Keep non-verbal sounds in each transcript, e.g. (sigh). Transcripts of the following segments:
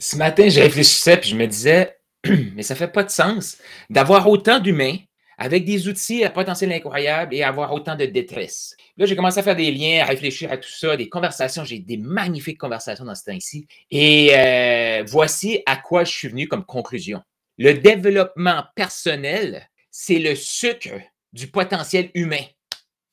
Ce matin, je réfléchissais puis je me disais, (clears throat) mais ça fait pas de sens d'avoir autant d'humains avec des outils à potentiel incroyable et avoir autant de détresse. Là, j'ai commencé à faire des liens, à réfléchir à tout ça, des conversations. J'ai des magnifiques conversations dans ce temps-ci. Et euh, voici à quoi je suis venu comme conclusion. Le développement personnel, c'est le sucre du potentiel humain.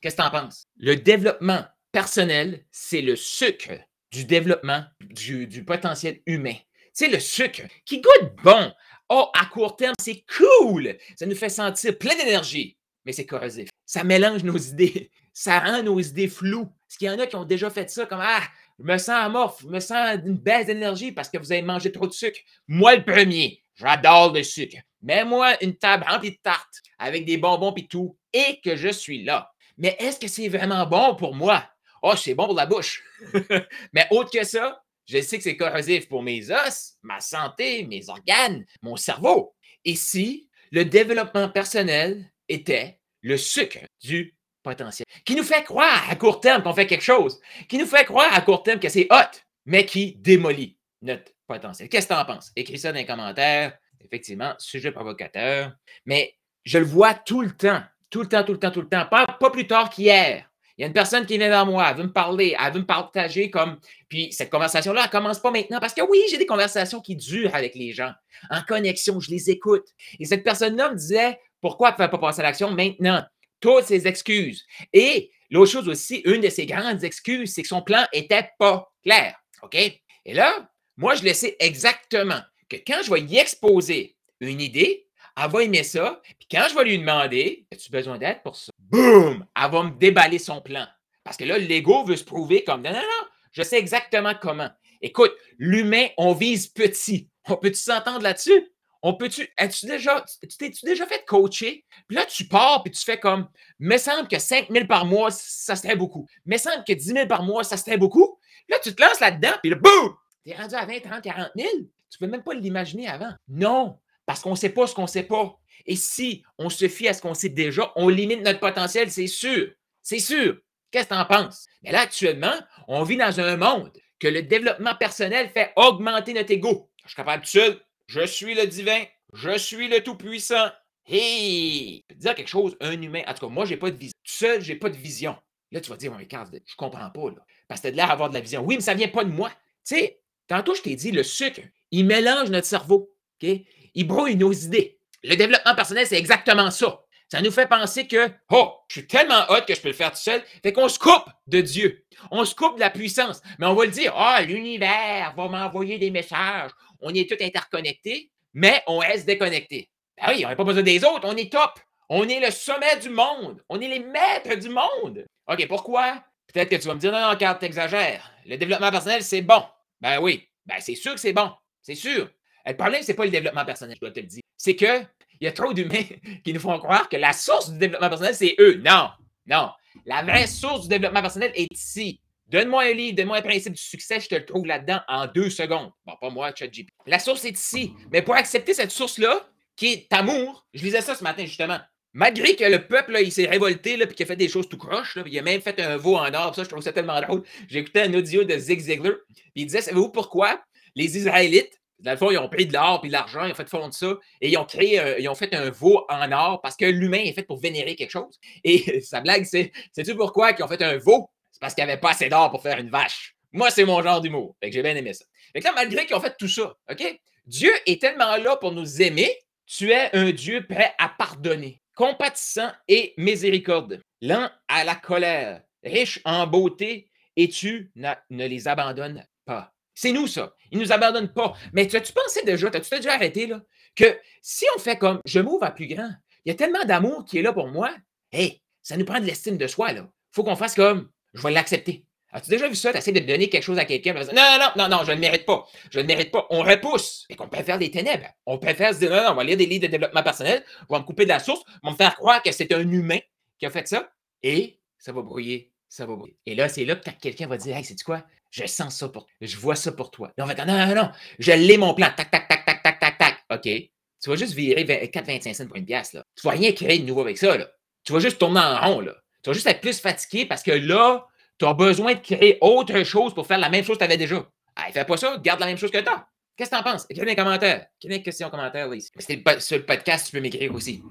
Qu'est-ce que tu en penses? Le développement personnel, c'est le sucre du développement du, du potentiel humain. C'est le sucre qui goûte bon. Oh, à court terme, c'est cool. Ça nous fait sentir plein d'énergie, mais c'est corrosif. Ça mélange nos idées. Ça rend nos idées floues. Parce qu'il y en a qui ont déjà fait ça comme Ah, je me sens amorphe, je me sens une baisse d'énergie parce que vous avez mangé trop de sucre. Moi, le premier, j'adore le sucre. Mets-moi une table remplie de tartes avec des bonbons et tout, et que je suis là. Mais est-ce que c'est vraiment bon pour moi? Oh, c'est bon pour la bouche. (laughs) Mais autre que ça, je sais que c'est corrosif pour mes os, ma santé, mes organes, mon cerveau. Et si le développement personnel était le sucre du potentiel, qui nous fait croire à court terme qu'on fait quelque chose, qui nous fait croire à court terme que c'est hot, mais qui démolit notre potentiel. Qu'est-ce que tu en penses? Écris ça dans les commentaires. Effectivement, sujet provocateur. Mais je le vois tout le temps, tout le temps, tout le temps, tout le temps. Pas, pas plus tard qu'hier. Il y a une personne qui vient vers moi, elle veut me parler, elle veut me partager comme. Puis cette conversation-là, elle ne commence pas maintenant parce que oui, j'ai des conversations qui durent avec les gens. En connexion, je les écoute. Et cette personne-là me disait pourquoi elle ne fait pas passer à l'action maintenant? Toutes ses excuses. Et l'autre chose aussi, une de ses grandes excuses, c'est que son plan n'était pas clair. OK? Et là, moi, je le sais exactement que quand je vais y exposer une idée, elle va aimer ça. Puis quand je vais lui demander As-tu besoin d'aide pour ça? Boum Elle va me déballer son plan. Parce que là, l'ego veut se prouver comme Non, non, non, je sais exactement comment. Écoute, l'humain, on vise petit. On peut-tu s'entendre là-dessus? On peut-tu. As-tu déjà. Tu t'es-tu déjà fait coacher? Puis là, tu pars puis tu fais comme. Me semble que 5 000 par mois, ça serait beaucoup. Me semble que 10 000 par mois, ça serait beaucoup. Là, tu te lances là-dedans, puis là, boum! T'es rendu à 20, 30, 40 000. Tu peux même pas l'imaginer avant. Non, parce qu'on ne sait pas ce qu'on ne sait pas. Et si on se fie à ce qu'on sait déjà, on limite notre potentiel, c'est sûr. C'est sûr. Qu'est-ce que tu en penses? Mais là, actuellement, on vit dans un monde que le développement personnel fait augmenter notre ego. Je suis capable de seul. Je suis le divin. Je suis le tout-puissant. Hey! Je peux dire quelque chose, un humain. En tout cas, moi, je n'ai pas de vision. Tout seul, je n'ai pas de vision. Là, tu vas dire, mais Carl, je comprends pas. Là, parce que tu as de l'air d'avoir de la vision. Oui, mais ça ne vient pas de moi. Tu sais, tantôt, je t'ai dit, le sucre, il mélange notre cerveau. OK? Il brouille nos idées. Le développement personnel, c'est exactement ça. Ça nous fait penser que, oh, je suis tellement hot que je peux le faire tout seul. Fait qu'on se coupe de Dieu. On se coupe de la puissance. Mais on va le dire, oh, l'univers va m'envoyer des messages. On est tous interconnectés, mais on reste déconnectés. Ben oui, on n'a pas besoin des autres. On est top. On est le sommet du monde. On est les maîtres du monde. OK, pourquoi? Peut-être que tu vas me dire, non, non, Carl, t'exagères. Le développement personnel, c'est bon. Ben oui. Ben c'est sûr que c'est bon. C'est sûr. Le problème, ce n'est pas le développement personnel, je dois te le dire. C'est qu'il y a trop d'humains (laughs) qui nous font croire que la source du développement personnel, c'est eux. Non, non. La vraie source du développement personnel est ici. Donne-moi un livre, donne-moi un principe du succès, je te le trouve là-dedans en deux secondes. Bon, pas moi, ChatGPT. La source est ici. Mais pour accepter cette source-là, qui est amour, je lisais ça ce matin justement. Malgré que le peuple, il s'est révolté, là, puis qu'il a fait des choses tout croches, il a même fait un veau en or, ça, je trouve ça tellement drôle. Écouté un audio de Zig Ziglar, il disait, savez-vous pourquoi? Les Israélites, dans le fond, ils ont pris de l'or puis de l'argent, ils ont fait fondre ça et ils ont créé, ils ont fait un veau en or parce que l'humain est fait pour vénérer quelque chose. Et (laughs) sa blague, c'est sais-tu pourquoi ils ont fait un veau? C'est parce qu'il n'y avait pas assez d'or pour faire une vache. Moi, c'est mon genre d'humour. Fait j'ai bien aimé ça. Fait que là, malgré qu'ils ont fait tout ça, OK? Dieu est tellement là pour nous aimer, tu es un Dieu prêt à pardonner, compatissant et miséricorde, lent à la colère, riche en beauté, et tu ne les abandonnes pas. C'est nous, ça. Ils ne nous abandonnent pas. Mais tu as-tu pensé déjà, as-tu déjà arrêté, là, que si on fait comme je m'ouvre à plus grand, il y a tellement d'amour qui est là pour moi, hey, ça nous prend de l'estime de soi, là. Faut qu'on fasse comme je vais l'accepter. As-tu déjà vu ça? Tu essaies de donner quelque chose à quelqu'un. Non, non, non, non, non, je ne le mérite pas. Je ne le mérite pas. On repousse. Et qu'on préfère des ténèbres. On préfère se dire non, non, on va lire des livres de développement personnel, on va me couper de la source, on va me faire croire que c'est un humain qui a fait ça. Et ça va brouiller. Ça va brouiller. Et là, c'est là que quelqu'un va dire Hey, c'est quoi? Je sens ça pour toi. Je vois ça pour toi. Et on va dire, non, non, non, je l'ai mon plan. Tac, tac, tac, tac, tac, tac, tac. OK. Tu vas juste virer 4,25 cents pour une pièce, là. Tu vas rien créer de nouveau avec ça, là. Tu vas juste tourner en rond, là. Tu vas juste être plus fatigué parce que là, tu as besoin de créer autre chose pour faire la même chose que tu avais déjà. Hey, fais pas ça, garde la même chose que tu as. Qu'est-ce que t'en penses? Écris des commentaires. Écris des questions en commentaire là, ici. Sur le podcast, tu peux m'écrire aussi.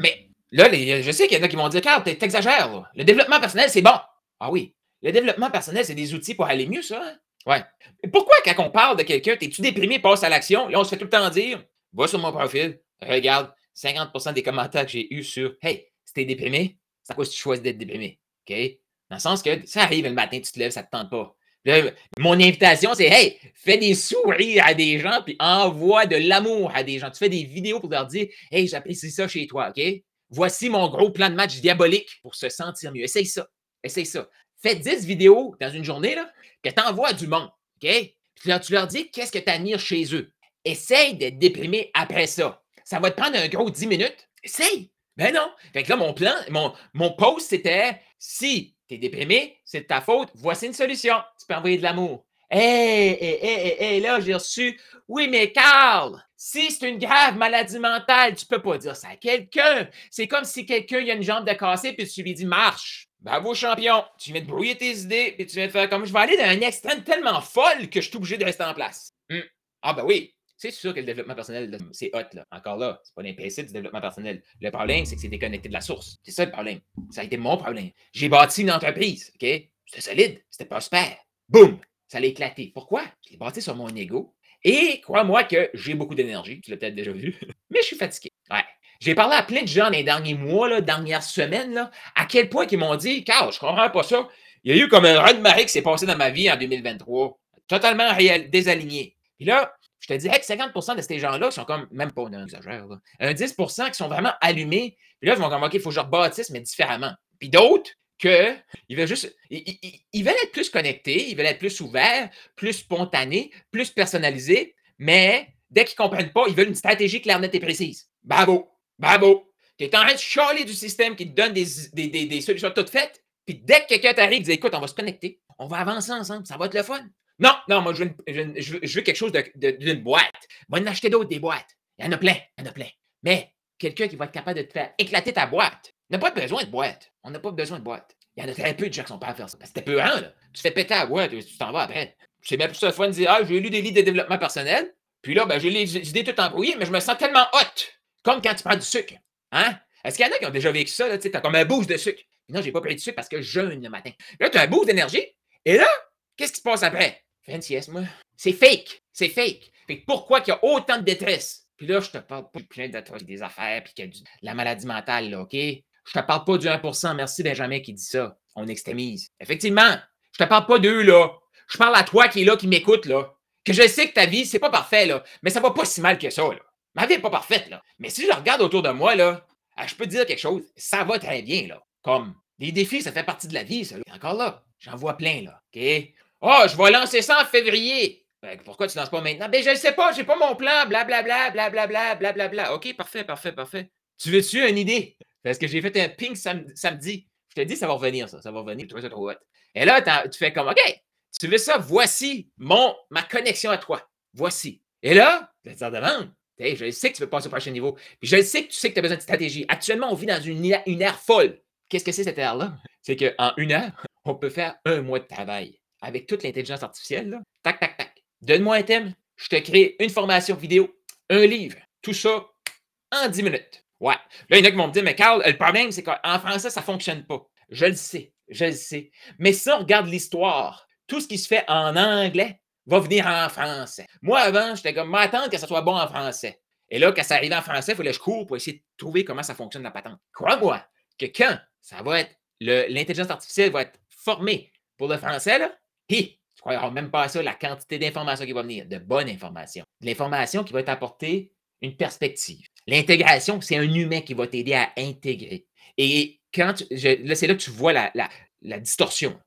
Mais là, je sais qu'il y en a qui vont dire Carl, t'exagères. Le développement personnel, c'est bon. Ah oui. Le développement personnel, c'est des outils pour aller mieux, ça. Hein? Ouais. Pourquoi, quand on parle de quelqu'un, t'es-tu déprimé, passe à l'action? Là, on se fait tout le temps dire Va sur mon profil, regarde 50% des commentaires que j'ai eus sur Hey, si t'es déprimé, c'est à que tu choisis d'être déprimé. OK? Dans le sens que ça arrive le matin, tu te lèves, ça te tente pas. mon invitation, c'est Hey, fais des sourires à des gens, puis envoie de l'amour à des gens. Tu fais des vidéos pour leur dire Hey, j'apprécie ça chez toi, OK? Voici mon gros plan de match diabolique pour se sentir mieux. Essaye ça. Essaye ça. Fais 10 vidéos dans une journée là, que tu envoies du monde. OK? Puis tu leur dis qu'est-ce que tu admires chez eux? Essaye d'être déprimé après ça. Ça va te prendre un gros 10 minutes. Essaye. Ben non. Fait que là, mon plan, mon, mon post, c'était si tu es déprimé, c'est de ta faute, voici une solution. Tu peux envoyer de l'amour. Hé, hé, hé, hé, là, j'ai reçu. Oui, mais Carl, si c'est une grave maladie mentale, tu peux pas dire ça à quelqu'un. C'est comme si quelqu'un a une jambe de cassée puis tu lui dis marche. Bravo, champion. Tu viens de brouiller tes idées puis tu viens de faire comme je vais aller d'un extrême tellement folle que je suis obligé de rester en place. Hmm. Ah, ben oui, c'est sûr que le développement personnel, c'est hot. Là. Encore là, c'est pas l'implicite du développement personnel. Le problème, c'est que c'est déconnecté de la source. C'est ça le problème. Ça a été mon problème. J'ai bâti une entreprise, OK? C'était solide, c'était prospère. Boum! Ça allait éclater. Pourquoi? Je l'ai bâti sur mon ego. Et crois-moi que j'ai beaucoup d'énergie. Tu l'as peut-être déjà vu. (laughs) Mais je suis fatigué. Ouais. J'ai parlé à plein de gens les derniers mois, là, dernières semaines, à quel point ils m'ont dit Carl, je comprends pas ça. Il y a eu comme un de marée qui s'est passé dans ma vie en 2023. Totalement désaligné. Puis là, je te dirais que 50% de ces gens-là sont comme, même pas, un exagère, un 10% qui sont vraiment allumés. Puis là, ils vont comme, OK, il faut que je rebâtisse, mais différemment. Puis d'autres, que ils veulent juste. Ils, veulent être plus connectés, ils veulent être plus ouverts, plus spontanés, plus personnalisés, mais dès qu'ils ne comprennent pas, ils veulent une stratégie claire, nette et précise. Bravo! Bravo! Tu es en train de chialer du système qui te donne des, des, solutions toutes faites, puis dès que quelqu'un t'arrive, dit écoute, on va se connecter, on va avancer ensemble, ça va être le fun. Non, non, moi, je veux, je veux, quelque chose d'une boîte. Va en acheter d'autres, des boîtes. Il y en a plein, il y en a plein. Mais quelqu'un qui va être capable de te faire éclater ta boîte. N'a pas besoin de boîte. On n'a pas besoin de boîte. Il y en a très peu de gens qui sont pas à faire ça. C'était peu là. Tu fais péter la boîte, tu t'en vas après. C'est même plus ça fun de dire Ah, j'ai lu des livres de développement personnel. Puis là, ben, j'ai les idées toutes embrouillées, mais je me sens tellement hot. Comme quand tu prends du sucre. Hein? Est-ce qu'il y en a qui ont déjà vécu ça? Tu as comme un boost de sucre. non, j'ai pas pris de sucre parce que je jeûne le matin. Là, tu as un boost d'énergie. Et là, qu'est-ce qui se passe après? Sieste, moi. C'est fake. C'est fake. Fait pourquoi qu'il y a autant de détresse? Puis là, je te parle pas plein de des affaires, puis qu'il y a la maladie mentale, là, OK? Je te parle pas du 1%. Merci, Benjamin, qui dit ça. On extrémise. Effectivement, je te parle pas d'eux, là. Je parle à toi qui est là, qui m'écoute, là. Que je sais que ta vie, c'est pas parfait, là. Mais ça va pas si mal que ça, là. Ma vie est pas parfaite, là. Mais si je regarde autour de moi, là, ah, je peux te dire quelque chose. Ça va très bien, là. Comme des défis, ça fait partie de la vie, ça. Encore là, j'en vois plein, là. OK? Oh, je vais lancer ça en février. Ben, pourquoi tu ne lances pas maintenant? Ben, je ne sais pas, j'ai pas mon plan, blablabla, blablabla, blablabla. OK, parfait, parfait, parfait. Tu veux-tu une idée? Parce que j'ai fait un ping samedi. Je te dis, ça va revenir, ça. Ça va revenir. Trop. Et là, tu fais comme, OK, tu veux ça? Voici mon, ma connexion à toi. Voici. Et là, tu te demande. je sais que tu veux passer au prochain niveau. Je sais que tu sais que tu as besoin de stratégie. Actuellement, on vit dans une, une ère folle. Qu'est-ce que c'est cette ère-là? C'est qu'en une heure, on peut faire un mois de travail avec toute l'intelligence artificielle. Tac, tac, tac. Donne-moi un thème, je te crée une formation vidéo, un livre, tout ça en 10 minutes. Ouais. Là, il y en a qui vont me dire, mais Carl, le problème, c'est qu'en français, ça ne fonctionne pas. Je le sais, je le sais. Mais si on regarde l'histoire, tout ce qui se fait en anglais va venir en français. Moi, avant, j'étais comme, m'attendre que ça soit bon en français. Et là, quand ça arrive en français, il fallait que je cours pour essayer de trouver comment ça fonctionne la patente. Crois-moi que quand ça va être, l'intelligence artificielle va être formée pour le français, là, hi, tu crois même pas à ça, la quantité d'informations qui va venir, de bonnes informations. De l'information qui va t'apporter une perspective. L'intégration, c'est un humain qui va t'aider à intégrer. Et quand là, c'est là que tu vois la, la, distorsion.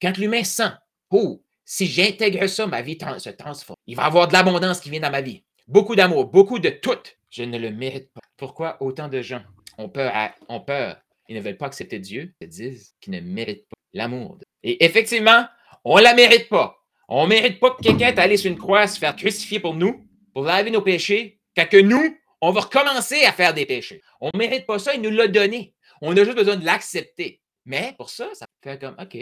Quand l'humain sent, oh, si j'intègre ça, ma vie se transforme. Il va y avoir de l'abondance qui vient dans ma vie. Beaucoup d'amour, beaucoup de tout. Je ne le mérite pas. Pourquoi autant de gens ont peur, ont peur? Ils ne veulent pas accepter Dieu, ils disent qu'ils ne méritent pas l'amour. Et effectivement, on ne la mérite pas. On ne mérite pas que quelqu'un allé sur une croix se faire crucifier pour nous, pour laver nos péchés, quand que nous, on va recommencer à faire des péchés. On ne mérite pas ça, il nous l'a donné. On a juste besoin de l'accepter. Mais pour ça, ça fait comme, OK,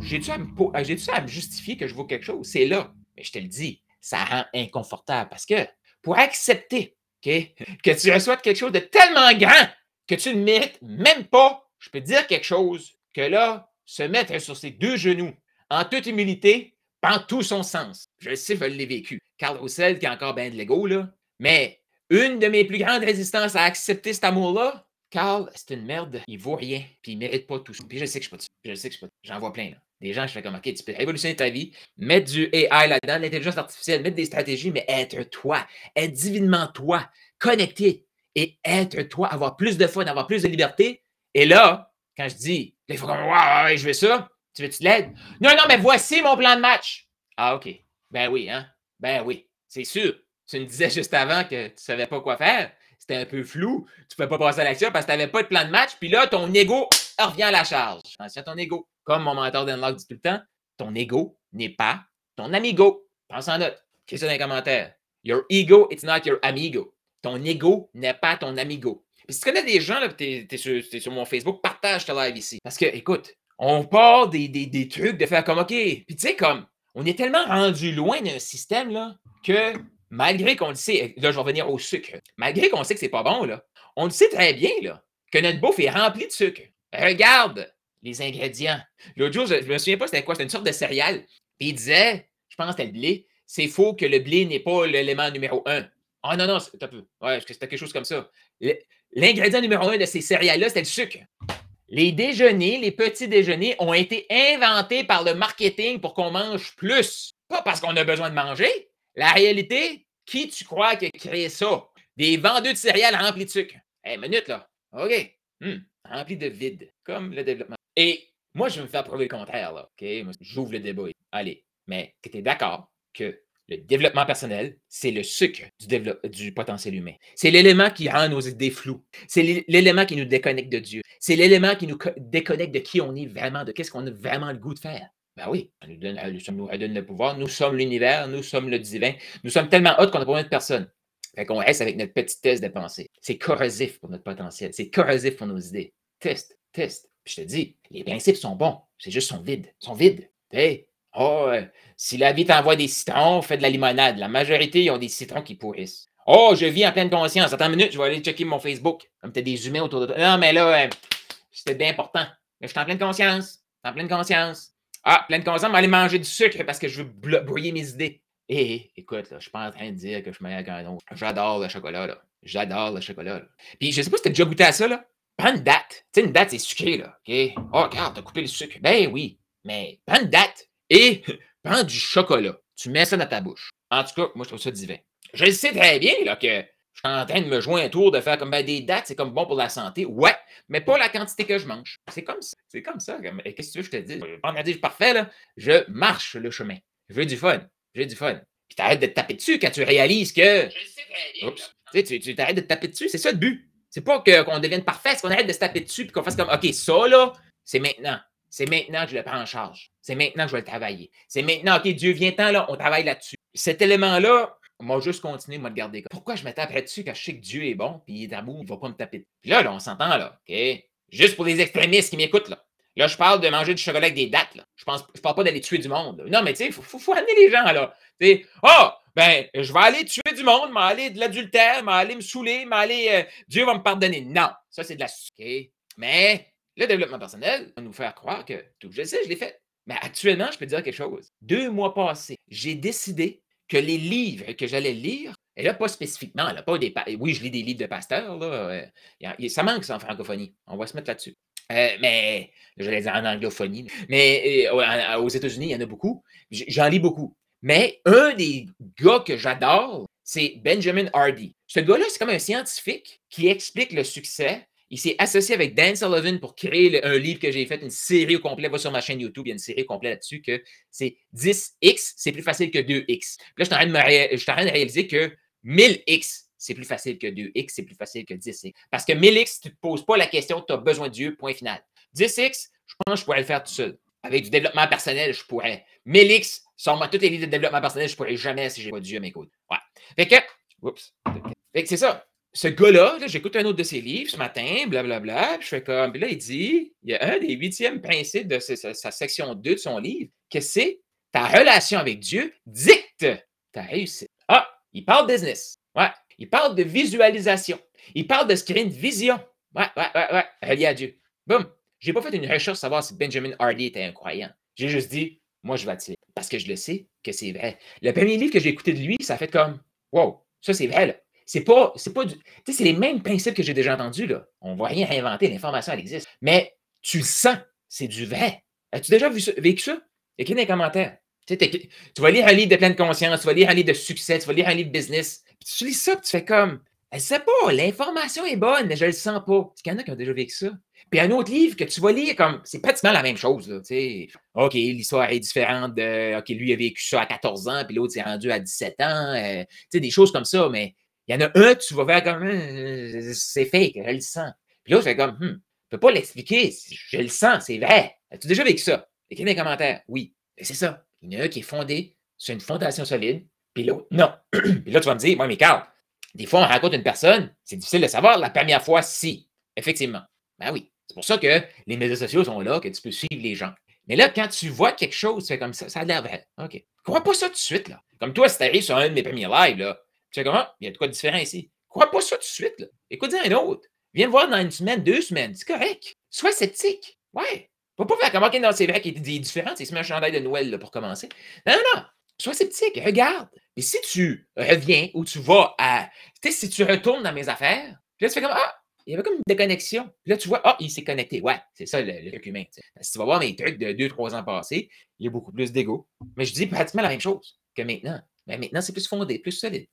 j'ai-tu à, me, à me justifier que je vaux quelque chose? C'est là. Mais je te le dis, ça rend inconfortable parce que pour accepter que tu reçois quelque chose de tellement grand que tu ne mérites même pas, je peux dire quelque chose, que là, se mettre sur ses deux genoux, en toute humilité, prend tout son sens. Je sais, je l'ai vécu. Carl Roussel, qui a encore bien de l'ego, là. Mais une de mes plus grandes résistances à accepter cet amour-là, Carl, c'est une merde, il vaut rien, puis il mérite pas tout. Puis je sais que je suis pas Je sais que je suis pas J'en vois plein. Des gens, je fais comme, OK, tu peux révolutionner ta vie, mettre du AI là-dedans, l'intelligence artificielle, mettre des stratégies, mais être toi, être divinement toi, connecté et être toi, avoir plus de fun, avoir plus de liberté. Et là, quand je dis, il faut comme, ouais, je veux ça, tu veux-tu de l'aide? Non, non, mais voici mon plan de match. Ah, OK. Ben oui, hein? Ben oui, c'est sûr. Tu me disais juste avant que tu savais pas quoi faire. C'était un peu flou. Tu ne pouvais pas passer à l'action parce que tu n'avais pas de plan de match. Puis là, ton ego revient à la charge. Attention à ton ego. Comme mon mentor d'Unlock dit tout le temps, ton ego n'est pas ton amigo. Pense en note. Écris ça dans les commentaires. Your ego, it's not your amigo. Ton ego n'est pas ton amigo. Puis si tu connais des gens, tu es, sur mon Facebook, partage ta live ici. Parce que, écoute, on part des, des, trucs de faire comme OK. Puis tu sais, comme, on est tellement rendu loin d'un système là, que malgré qu'on le sait, là, je vais revenir au sucre. Malgré qu'on sait que c'est pas bon, là, on le sait très bien là, que notre bouffe est remplie de sucre. Regarde les ingrédients. L'autre jour, je, ne me souviens pas c'était quoi, c'était une sorte de céréale. Puis il disait, je pense que c'était le blé, c'est faux que le blé n'est pas l'élément numéro un. Ah non, non, un peu. Ouais, c'était quelque chose comme ça. L'ingrédient numéro un de ces céréales-là, c'était le sucre. Les déjeuners, les petits déjeuners ont été inventés par le marketing pour qu'on mange plus. Pas parce qu'on a besoin de manger. La réalité, qui tu crois qui a créé ça? Des vendeurs de céréales remplis de sucre. Hé, hey, minute là. OK. Hmm. Remplis de vide, comme le développement. Et moi, je vais me faire prouver le contraire, là. OK? J'ouvre le débat. Allez. Mais tu es d'accord que le développement personnel, c'est le sucre du, du potentiel humain. C'est l'élément qui rend nos idées floues. C'est l'élément qui nous déconnecte de Dieu. C'est l'élément qui nous déconnecte de qui on est vraiment, de qu'est-ce qu'on a vraiment le goût de faire. Ben oui, ça nous donne, le pouvoir. Nous sommes l'univers, nous sommes le divin. Nous sommes tellement hauts qu'on n'a pas besoin de personne. Fait qu'on reste avec notre petite test de pensée. C'est corrosif pour notre potentiel. C'est corrosif pour nos idées. Test, test. Puis je te dis, les principes sont bons. C'est juste sont vides. Ils sont vides. Hey, Oh, si la vie t'envoie des citrons, fais de la limonade. La majorité, ils ont des citrons qui pourrissent. Oh, je vis en pleine conscience. Attends une minute, je vais aller checker mon Facebook. Comme tu as des humains autour de toi. Non, mais là, euh, c'était bien important. Mais je suis en pleine conscience. en pleine conscience. Ah, pleine conscience, je vais aller manger du sucre parce que je veux brouiller mes idées. Et écoute, là, je suis pas en train de dire que je suis meilleur qu'un autre. J'adore le chocolat, là. J'adore le chocolat. Là. Puis je sais pas si tu as déjà goûté à ça, là. Prends une date. Tu sais, une date, c'est sucré, là. OK? Oh, regarde, t'as coupé le sucre. Ben oui. Mais prends une date et (laughs) prends du chocolat. Tu mets ça dans ta bouche. En tout cas, moi, je trouve ça divin. Je sais très bien là, que je suis en train de me jouer un tour de faire comme ben, des dates, c'est comme bon pour la santé. Ouais, mais pas la quantité que je mange. C'est comme ça. C'est comme ça. Qu'est-ce que tu veux que je te dise? On a dit parfait, là. Je marche le chemin. Je veux du fun. J'ai du fun. Puis t'arrêtes de te taper dessus quand tu réalises que. Je sais bien. Oups. Tu, tu t'arrêtes de te taper dessus. C'est ça le but. C'est pas qu'on devienne parfait, c'est qu'on arrête de se taper dessus et qu'on fasse comme OK, ça là, c'est maintenant. C'est maintenant que je le prends en charge. C'est maintenant que je vais le travailler. C'est maintenant, OK, Dieu vient temps, là, on travaille là-dessus. Cet élément-là, moi, juste continuer, moi, de garder. Pourquoi je me taperais dessus quand je sais que Dieu est bon, puis il est d'amour, il va pas me taper. Puis là, là, on s'entend, là, OK? Juste pour les extrémistes qui m'écoutent, là. Là, je parle de manger du chocolat avec des dates, là. Je pense, je parle pas d'aller tuer du monde. Non, mais tu sais, il faut, amener les gens, là. Tu oh, ben, je vais aller tuer du monde, m'aller de l'adultère, m'aller me saouler, m'aller, euh, Dieu va me pardonner. Non, ça, c'est de la OK? Mais le développement personnel va nous faire croire que tout, je sais, je l'ai fait. Mais actuellement, je peux te dire quelque chose. Deux mois passés, j'ai décidé que les livres que j'allais lire, et là, pas spécifiquement, là, pas des. Oui, je lis des livres de pasteurs, là. Euh, ça manque, ça, en francophonie. On va se mettre là-dessus. Euh, mais, j'allais dire en anglophonie. Mais aux États-Unis, il y en a beaucoup. J'en lis beaucoup. Mais un des gars que j'adore, c'est Benjamin Hardy. Ce gars-là, c'est comme un scientifique qui explique le succès il s'est associé avec Dan Sullivan pour créer un livre que j'ai fait, une série au complet. Va sur ma chaîne YouTube, il y a une série complète là-dessus que c'est 10x, c'est plus facile que 2x. là, je suis en train de, réaliser que 1000x, c'est plus facile que 2x, c'est plus facile que 10x. Parce que 1000x, tu ne te poses pas la question, tu as besoin de Dieu, point final. 10x, je pense que je pourrais le faire tout seul. Avec du développement personnel, je pourrais. 1000x, sans moi, tous les livres de développement personnel, je ne pourrais jamais si je n'ai pas Dieu à mes côtés. Ouais. Fait que, oups. Fait que c'est ça ce gars-là, j'écoute un autre de ses livres ce matin, blablabla, puis je fais comme, puis là, il dit, il y a un des huitièmes principes de sa, section 2 de son livre, que c'est ta relation avec Dieu dicte tu as réussi. Ah, il parle business. Ouais. Il parle de visualisation. Il parle de se créer une vision. Ouais, ouais, ouais, ouais. Relié à Dieu. Boum. J'ai pas fait une recherche savoir si Benjamin Hardy était un croyant. J'ai juste dit, moi, je vais attirer. Parce que je le sais que c'est vrai. Le premier livre que j'ai écouté de lui, ça fait comme, wow, ça c'est vrai, là. C'est pas, c'est pas du. Tu sais, c'est les mêmes principes que j'ai déjà entendus, là. On ne va rien inventer, l'information, elle existe. Mais tu le sens, c'est du vrai. As-tu déjà vu vécu ça? Écris dans les commentaires. Tu, sais, vas lire un livre de pleine conscience, tu vas lire un livre de succès, tu vas lire un livre de business. Puis tu lis ça, puis tu fais comme, elle sait pas, l'information est bonne, mais je le sens pas. Il y en a qui ont déjà vécu ça? Puis un autre livre que tu vas lire comme, c'est pratiquement la même chose, là, sais. OK, l'histoire est différente de, OK, lui a vécu ça à 14 ans, puis l'autre s'est rendu à 17 ans. Euh, tu sais, des choses comme ça, mais il y en a un, tu vas faire comme, euh, c'est fake, je le sens. Puis l'autre, c'est comme, hmm, je peux pas l'expliquer, je le sens, c'est vrai. As-tu déjà vécu ça? Écris dans les commentaires. Oui. C'est ça. Il y en a un qui est fondé sur une fondation solide, puis l'autre, non. (clears throat) puis là, tu vas me dire, moi, mais Carl, des fois, on rencontre une personne, c'est difficile de savoir la première fois si. Effectivement. Ben oui. C'est pour ça que les médias sociaux sont là, que tu peux suivre les gens. Mais là, quand tu vois quelque chose, tu fais comme ça, ça a l'air vrai. OK. Crois pas ça tout de suite, là. Comme toi, si t'arrives sur un de mes premiers lives, là, tu fais comment? Ah, il y a de quoi de différent ici. Crois pas ça tout de suite, là. Écoute-en un autre. Viens voir dans une semaine, deux semaines. C'est correct. Sois sceptique. Ouais. Faut pas faire comme, OK, non, c'est vrai qu'il est différent. C'est un chandail de Noël, là, pour commencer. Non, non, non. Sois sceptique. Regarde. Et si tu reviens ou tu vas à. Tu sais, si tu retournes dans mes affaires, là, tu fais comme, ah, il y avait comme une déconnexion. Là, tu vois, ah, il s'est connecté. Ouais, c'est ça le, document. Si tu vas voir mes trucs de 2-3 ans passés, il y a beaucoup plus d'ego. Mais je dis pratiquement la même chose que maintenant. Mais maintenant, c'est plus fondé, plus solide.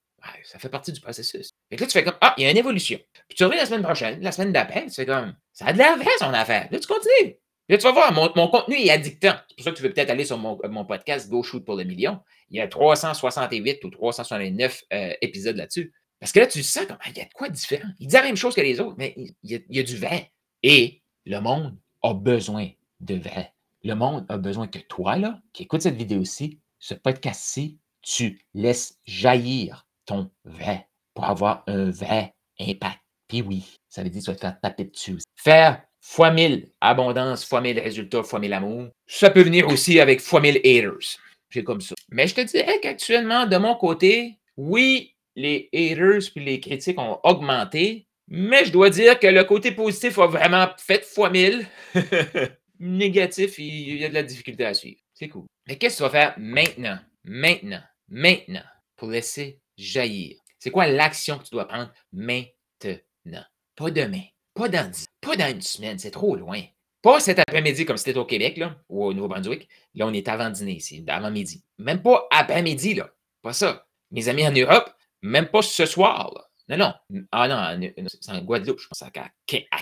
Ça fait partie du processus. Et là, tu fais comme, ah, il y a une évolution. Puis tu reviens la semaine prochaine, la semaine d'après, tu fais comme, ça a de l'air vrai son affaire. Là, tu continues. Là, tu vas voir, mon, contenu est addictant. C'est pour ça que tu veux peut-être aller sur mon, mon, podcast Go Shoot pour le million. Il y a 368 ou 369 euh, épisodes là-dessus. Parce que là, tu sens comme, il y a de quoi de différent. Il dit la même chose que les autres, mais il y, a, du vrai. Et le monde a besoin de vrai. Le monde a besoin que toi, là, qui écoutes cette vidéo-ci, ce podcast-ci, tu laisses jaillir ton vrai pour avoir un vrai impact. Puis oui, ça veut dire que tu vas te faire taper dessus. Faire fois mille abondance, fois mille résultats, fois mille amour, ça peut venir aussi avec fois mille haters. C'est comme ça. Mais je te dirais qu'actuellement, de mon côté, oui, les haters puis les critiques ont augmenté, mais je dois dire que le côté positif a vraiment fait fois mille. (laughs) Négatif, il y a de la difficulté à suivre. C'est cool. Mais qu'est-ce que tu vas faire maintenant, maintenant, maintenant pour laisser jaillir? C'est quoi l'action que tu dois prendre maintenant? Pas demain, pas dans dix, pas dans une semaine, c'est trop loin. Pas cet après-midi comme c'était au Québec là, ou au Nouveau-Brunswick. Là, on est avant dîner ici, avant midi. Même pas après-midi, là. Pas ça. Mes amis en Europe, même pas ce soir. Là. Non, non. Ah non, c'est en Guadeloupe, je pense qu'à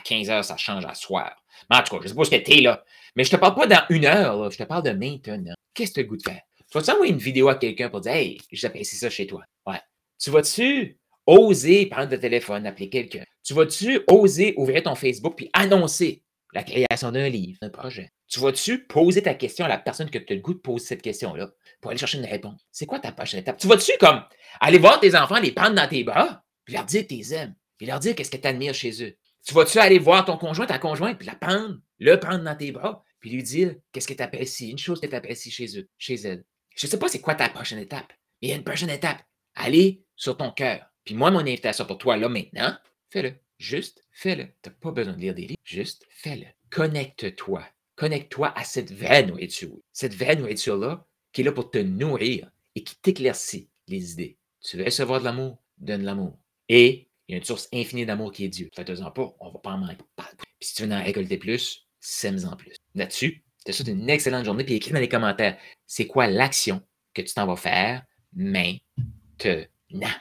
15 heures, ça change à soir. Mais en tout cas, je sais pas ce que là. Mais je te parle pas dans une heure, là. je te parle de maintenant. Qu'est-ce que tu as le goût de faire? Tu vas-tu envoyer une vidéo à quelqu'un pour dire Hey, j'apprécie ça chez toi? Ouais. Tu vas-tu oser prendre le téléphone, appeler quelqu'un? Tu vas-tu oser ouvrir ton Facebook puis annoncer la création d'un livre, d'un projet? Tu vas-tu poser ta question à la personne que tu as le goût de poser cette question-là pour aller chercher une réponse? C'est quoi ta prochaine étape? Tu vas-tu comme aller voir tes enfants, les prendre dans tes bras, puis leur dire les aimes, puis leur dire qu'est-ce que tu chez eux? Tu vas-tu aller voir ton conjoint, ta conjointe, puis la prendre, le prendre dans tes bras, puis lui dire qu'est-ce que tu apprécies, une chose que tu chez eux, chez elle? Je ne sais pas c'est quoi ta prochaine étape, mais il y a une prochaine étape. Allez sur ton cœur. Puis moi, mon invitation pour toi, là, maintenant, fais-le. Juste fais-le. Tu n'as pas besoin de lire des livres, juste fais-le. Connecte-toi. Connecte-toi à cette vraie nourriture. Cette vraie nourriture-là qui est là pour te nourrir et qui t'éclaircit les idées. Tu veux recevoir de l'amour, donne l'amour. Et il y a une source infinie d'amour qui est Dieu. Faites-en pas, on va pas en manquer. Puis si tu veux en récolter plus, sème-en plus. Là-dessus, te souhaite une excellente journée. Puis écris dans les commentaires, c'est quoi l'action que tu t'en vas faire maintenant.